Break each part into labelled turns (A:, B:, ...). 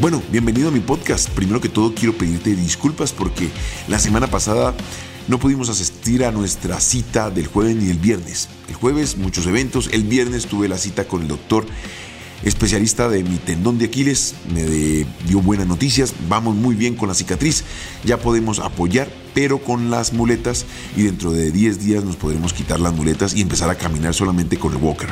A: Bueno, bienvenido a mi podcast. Primero que todo quiero pedirte disculpas porque la semana pasada no pudimos asistir a nuestra cita del jueves ni el viernes. El jueves muchos eventos, el viernes tuve la cita con el doctor especialista de mi tendón de Aquiles, me dio buenas noticias, vamos muy bien con la cicatriz, ya podemos apoyar, pero con las muletas y dentro de 10 días nos podremos quitar las muletas y empezar a caminar solamente con el walker.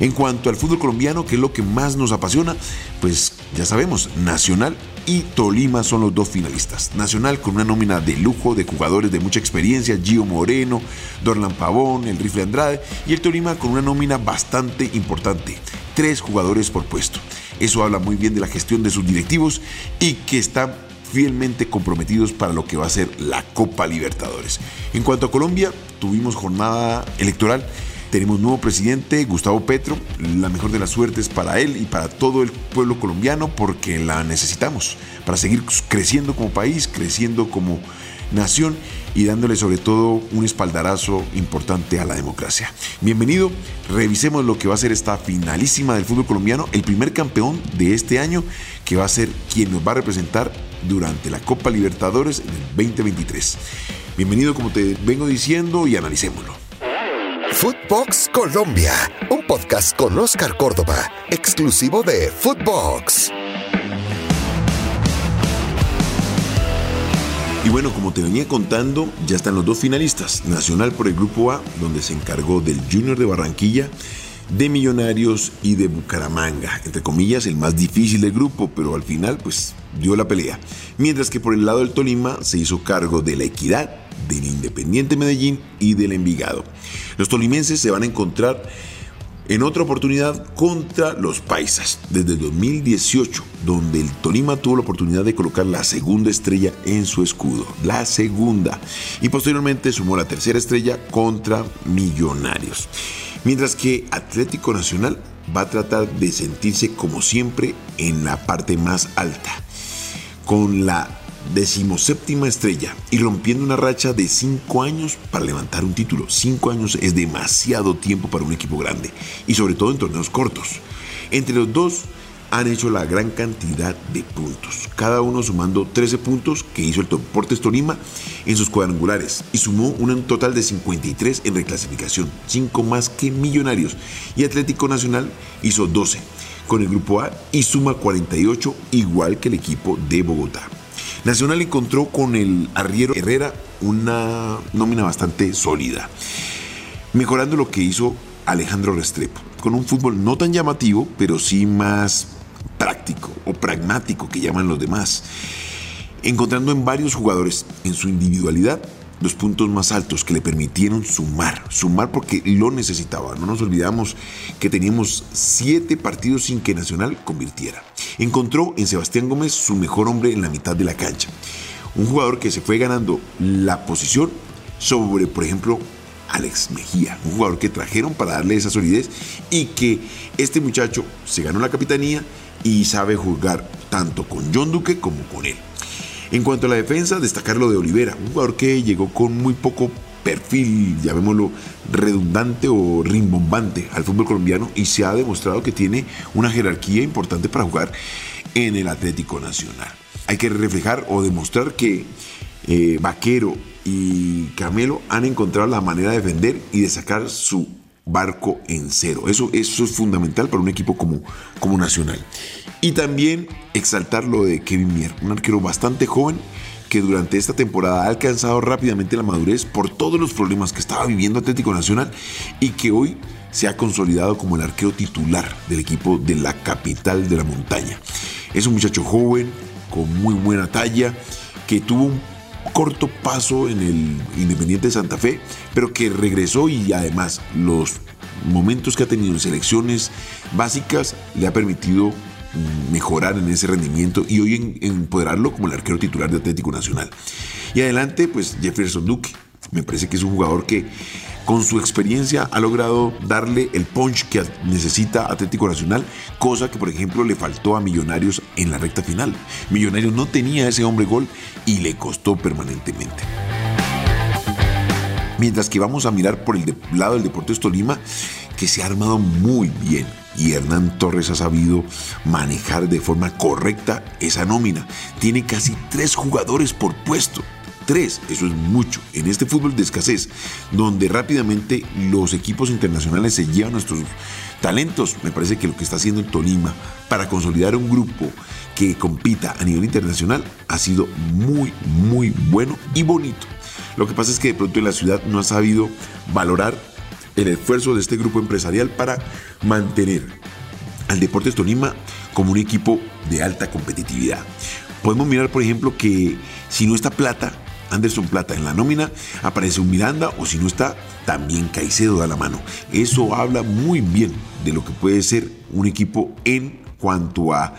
A: En cuanto al fútbol colombiano, que es lo que más nos apasiona, pues ya sabemos, Nacional y Tolima son los dos finalistas. Nacional con una nómina de lujo de jugadores de mucha experiencia, Gio Moreno, Dorlan Pavón, el Rifle Andrade, y el Tolima con una nómina bastante importante tres jugadores por puesto. Eso habla muy bien de la gestión de sus directivos y que están fielmente comprometidos para lo que va a ser la Copa Libertadores. En cuanto a Colombia, tuvimos jornada electoral. Tenemos nuevo presidente, Gustavo Petro. La mejor de las suertes para él y para todo el pueblo colombiano porque la necesitamos para seguir creciendo como país, creciendo como nación y dándole sobre todo un espaldarazo importante a la democracia. Bienvenido, revisemos lo que va a ser esta finalísima del fútbol colombiano, el primer campeón de este año que va a ser quien nos va a representar durante la Copa Libertadores en el 2023. Bienvenido como te vengo diciendo y analicémoslo.
B: Footbox Colombia, un podcast con Oscar Córdoba, exclusivo de Footbox.
A: Y bueno, como te venía contando, ya están los dos finalistas. Nacional por el Grupo A, donde se encargó del Junior de Barranquilla, de Millonarios y de Bucaramanga. Entre comillas, el más difícil del grupo, pero al final pues dio la pelea. Mientras que por el lado del Tolima se hizo cargo de la Equidad, del Independiente Medellín y del Envigado. Los tolimenses se van a encontrar en otra oportunidad contra los Paisas, desde el 2018, donde el Tolima tuvo la oportunidad de colocar la segunda estrella en su escudo, la segunda, y posteriormente sumó la tercera estrella contra Millonarios. Mientras que Atlético Nacional va a tratar de sentirse como siempre en la parte más alta, con la decimoséptima estrella y rompiendo una racha de cinco años para levantar un título. Cinco años es demasiado tiempo para un equipo grande y sobre todo en torneos cortos. Entre los dos han hecho la gran cantidad de puntos, cada uno sumando 13 puntos que hizo el Deportes Tolima en sus cuadrangulares y sumó un total de 53 en reclasificación, 5 más que Millonarios y Atlético Nacional hizo 12 con el grupo A y suma 48 igual que el equipo de Bogotá. Nacional encontró con el arriero Herrera una nómina bastante sólida, mejorando lo que hizo Alejandro Restrepo, con un fútbol no tan llamativo, pero sí más o pragmático que llaman los demás, encontrando en varios jugadores en su individualidad los puntos más altos que le permitieron sumar, sumar porque lo necesitaba. No nos olvidamos que teníamos siete partidos sin que Nacional convirtiera. Encontró en Sebastián Gómez su mejor hombre en la mitad de la cancha. Un jugador que se fue ganando la posición sobre, por ejemplo, Alex Mejía, un jugador que trajeron para darle esa solidez y que este muchacho se ganó la capitanía y sabe jugar tanto con John Duque como con él. En cuanto a la defensa, destacar lo de Olivera, un jugador que llegó con muy poco perfil, llamémoslo redundante o rimbombante al fútbol colombiano y se ha demostrado que tiene una jerarquía importante para jugar en el Atlético Nacional. Hay que reflejar o demostrar que eh, Vaquero y Camelo han encontrado la manera de defender y de sacar su barco en cero. Eso, eso es fundamental para un equipo como, como Nacional. Y también exaltar lo de Kevin Mier, un arquero bastante joven que durante esta temporada ha alcanzado rápidamente la madurez por todos los problemas que estaba viviendo Atlético Nacional y que hoy se ha consolidado como el arquero titular del equipo de la capital de la montaña. Es un muchacho joven, con muy buena talla, que tuvo un corto paso en el Independiente de Santa Fe, pero que regresó y además los momentos que ha tenido en selecciones básicas le ha permitido mejorar en ese rendimiento y hoy empoderarlo como el arquero titular de Atlético Nacional. Y adelante, pues Jefferson Duque. Me parece que es un jugador que con su experiencia ha logrado darle el punch que necesita Atlético Nacional, cosa que por ejemplo le faltó a Millonarios en la recta final. Millonarios no tenía ese hombre gol y le costó permanentemente. Mientras que vamos a mirar por el lado del Deportes Tolima, que se ha armado muy bien y Hernán Torres ha sabido manejar de forma correcta esa nómina. Tiene casi tres jugadores por puesto. Tres, eso es mucho. En este fútbol de escasez, donde rápidamente los equipos internacionales se llevan nuestros talentos, me parece que lo que está haciendo el Tolima para consolidar un grupo que compita a nivel internacional ha sido muy, muy bueno y bonito. Lo que pasa es que de pronto en la ciudad no ha sabido valorar el esfuerzo de este grupo empresarial para mantener al Deportes Tolima como un equipo de alta competitividad. Podemos mirar, por ejemplo, que si no está Plata, Anderson Plata en la nómina, aparece un Miranda o si no está, también Caicedo da la mano. Eso habla muy bien de lo que puede ser un equipo en cuanto a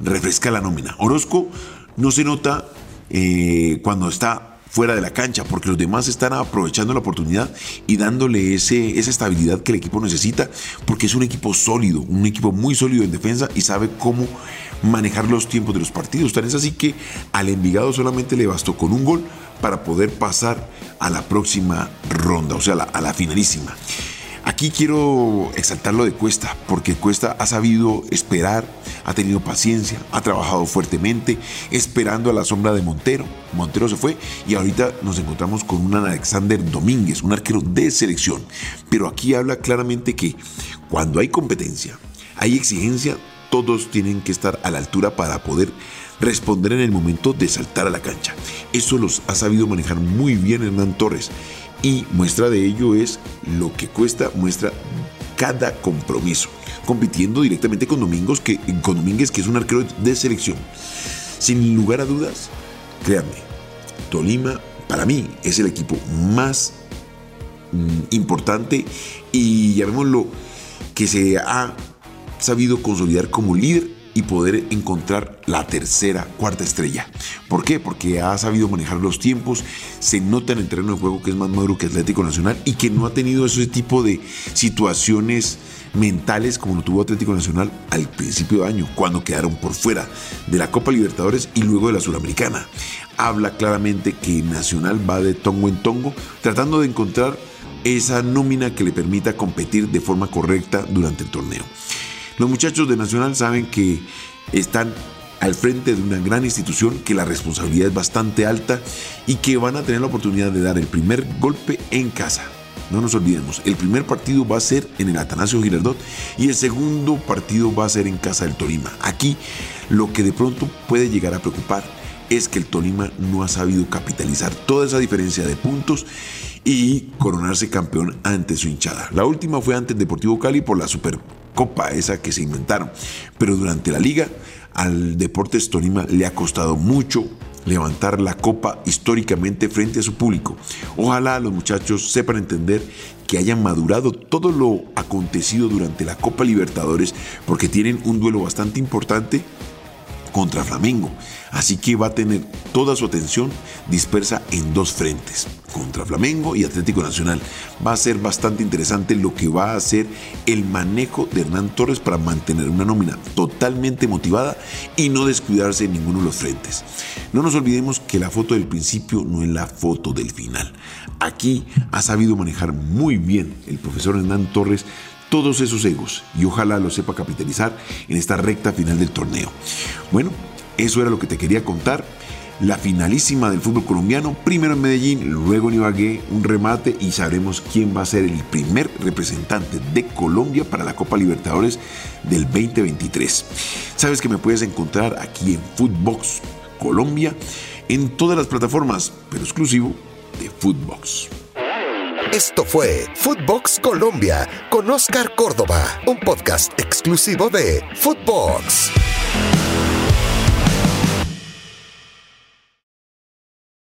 A: refrescar la nómina. Orozco no se nota eh, cuando está fuera de la cancha, porque los demás están aprovechando la oportunidad y dándole ese, esa estabilidad que el equipo necesita, porque es un equipo sólido, un equipo muy sólido en defensa y sabe cómo manejar los tiempos de los partidos. Tan es así que al Envigado solamente le bastó con un gol para poder pasar a la próxima ronda, o sea, a la finalísima. Aquí quiero exaltar lo de Cuesta, porque Cuesta ha sabido esperar, ha tenido paciencia, ha trabajado fuertemente, esperando a la sombra de Montero. Montero se fue y ahorita nos encontramos con un Alexander Domínguez, un arquero de selección. Pero aquí habla claramente que cuando hay competencia, hay exigencia, todos tienen que estar a la altura para poder responder en el momento de saltar a la cancha. Eso los ha sabido manejar muy bien Hernán Torres y muestra de ello es lo que cuesta, muestra cada compromiso, compitiendo directamente con, Domingos, que, con Domínguez, que es un arquero de selección. Sin lugar a dudas, créanme, Tolima para mí es el equipo más mm, importante y llamémoslo que se ha sabido consolidar como líder y poder encontrar la tercera, cuarta estrella. ¿Por qué? Porque ha sabido manejar los tiempos, se nota en el terreno de juego que es más maduro que Atlético Nacional y que no ha tenido ese tipo de situaciones mentales como lo tuvo Atlético Nacional al principio de año, cuando quedaron por fuera de la Copa Libertadores y luego de la Suramericana. Habla claramente que Nacional va de tongo en tongo, tratando de encontrar esa nómina que le permita competir de forma correcta durante el torneo. Los muchachos de Nacional saben que están al frente de una gran institución, que la responsabilidad es bastante alta y que van a tener la oportunidad de dar el primer golpe en casa. No nos olvidemos, el primer partido va a ser en el Atanasio Girardot y el segundo partido va a ser en casa del Tolima. Aquí lo que de pronto puede llegar a preocupar es que el Tolima no ha sabido capitalizar toda esa diferencia de puntos y coronarse campeón ante su hinchada. La última fue ante el Deportivo Cali por la Super copa esa que se inventaron. Pero durante la liga al Deportes Tolima le ha costado mucho levantar la copa históricamente frente a su público. Ojalá los muchachos sepan entender que hayan madurado todo lo acontecido durante la Copa Libertadores porque tienen un duelo bastante importante contra Flamengo. Así que va a tener toda su atención dispersa en dos frentes, contra Flamengo y Atlético Nacional. Va a ser bastante interesante lo que va a hacer el manejo de Hernán Torres para mantener una nómina totalmente motivada y no descuidarse en ninguno de los frentes. No nos olvidemos que la foto del principio no es la foto del final. Aquí ha sabido manejar muy bien el profesor Hernán Torres todos esos egos y ojalá lo sepa capitalizar en esta recta final del torneo. Bueno, eso era lo que te quería contar. La finalísima del fútbol colombiano, primero en Medellín, luego en Ibagué, un remate y sabremos quién va a ser el primer representante de Colombia para la Copa Libertadores del 2023. Sabes que me puedes encontrar aquí en Footbox Colombia, en todas las plataformas, pero exclusivo de Footbox.
B: Esto fue Footbox Colombia con Oscar Córdoba, un podcast exclusivo de Footbox.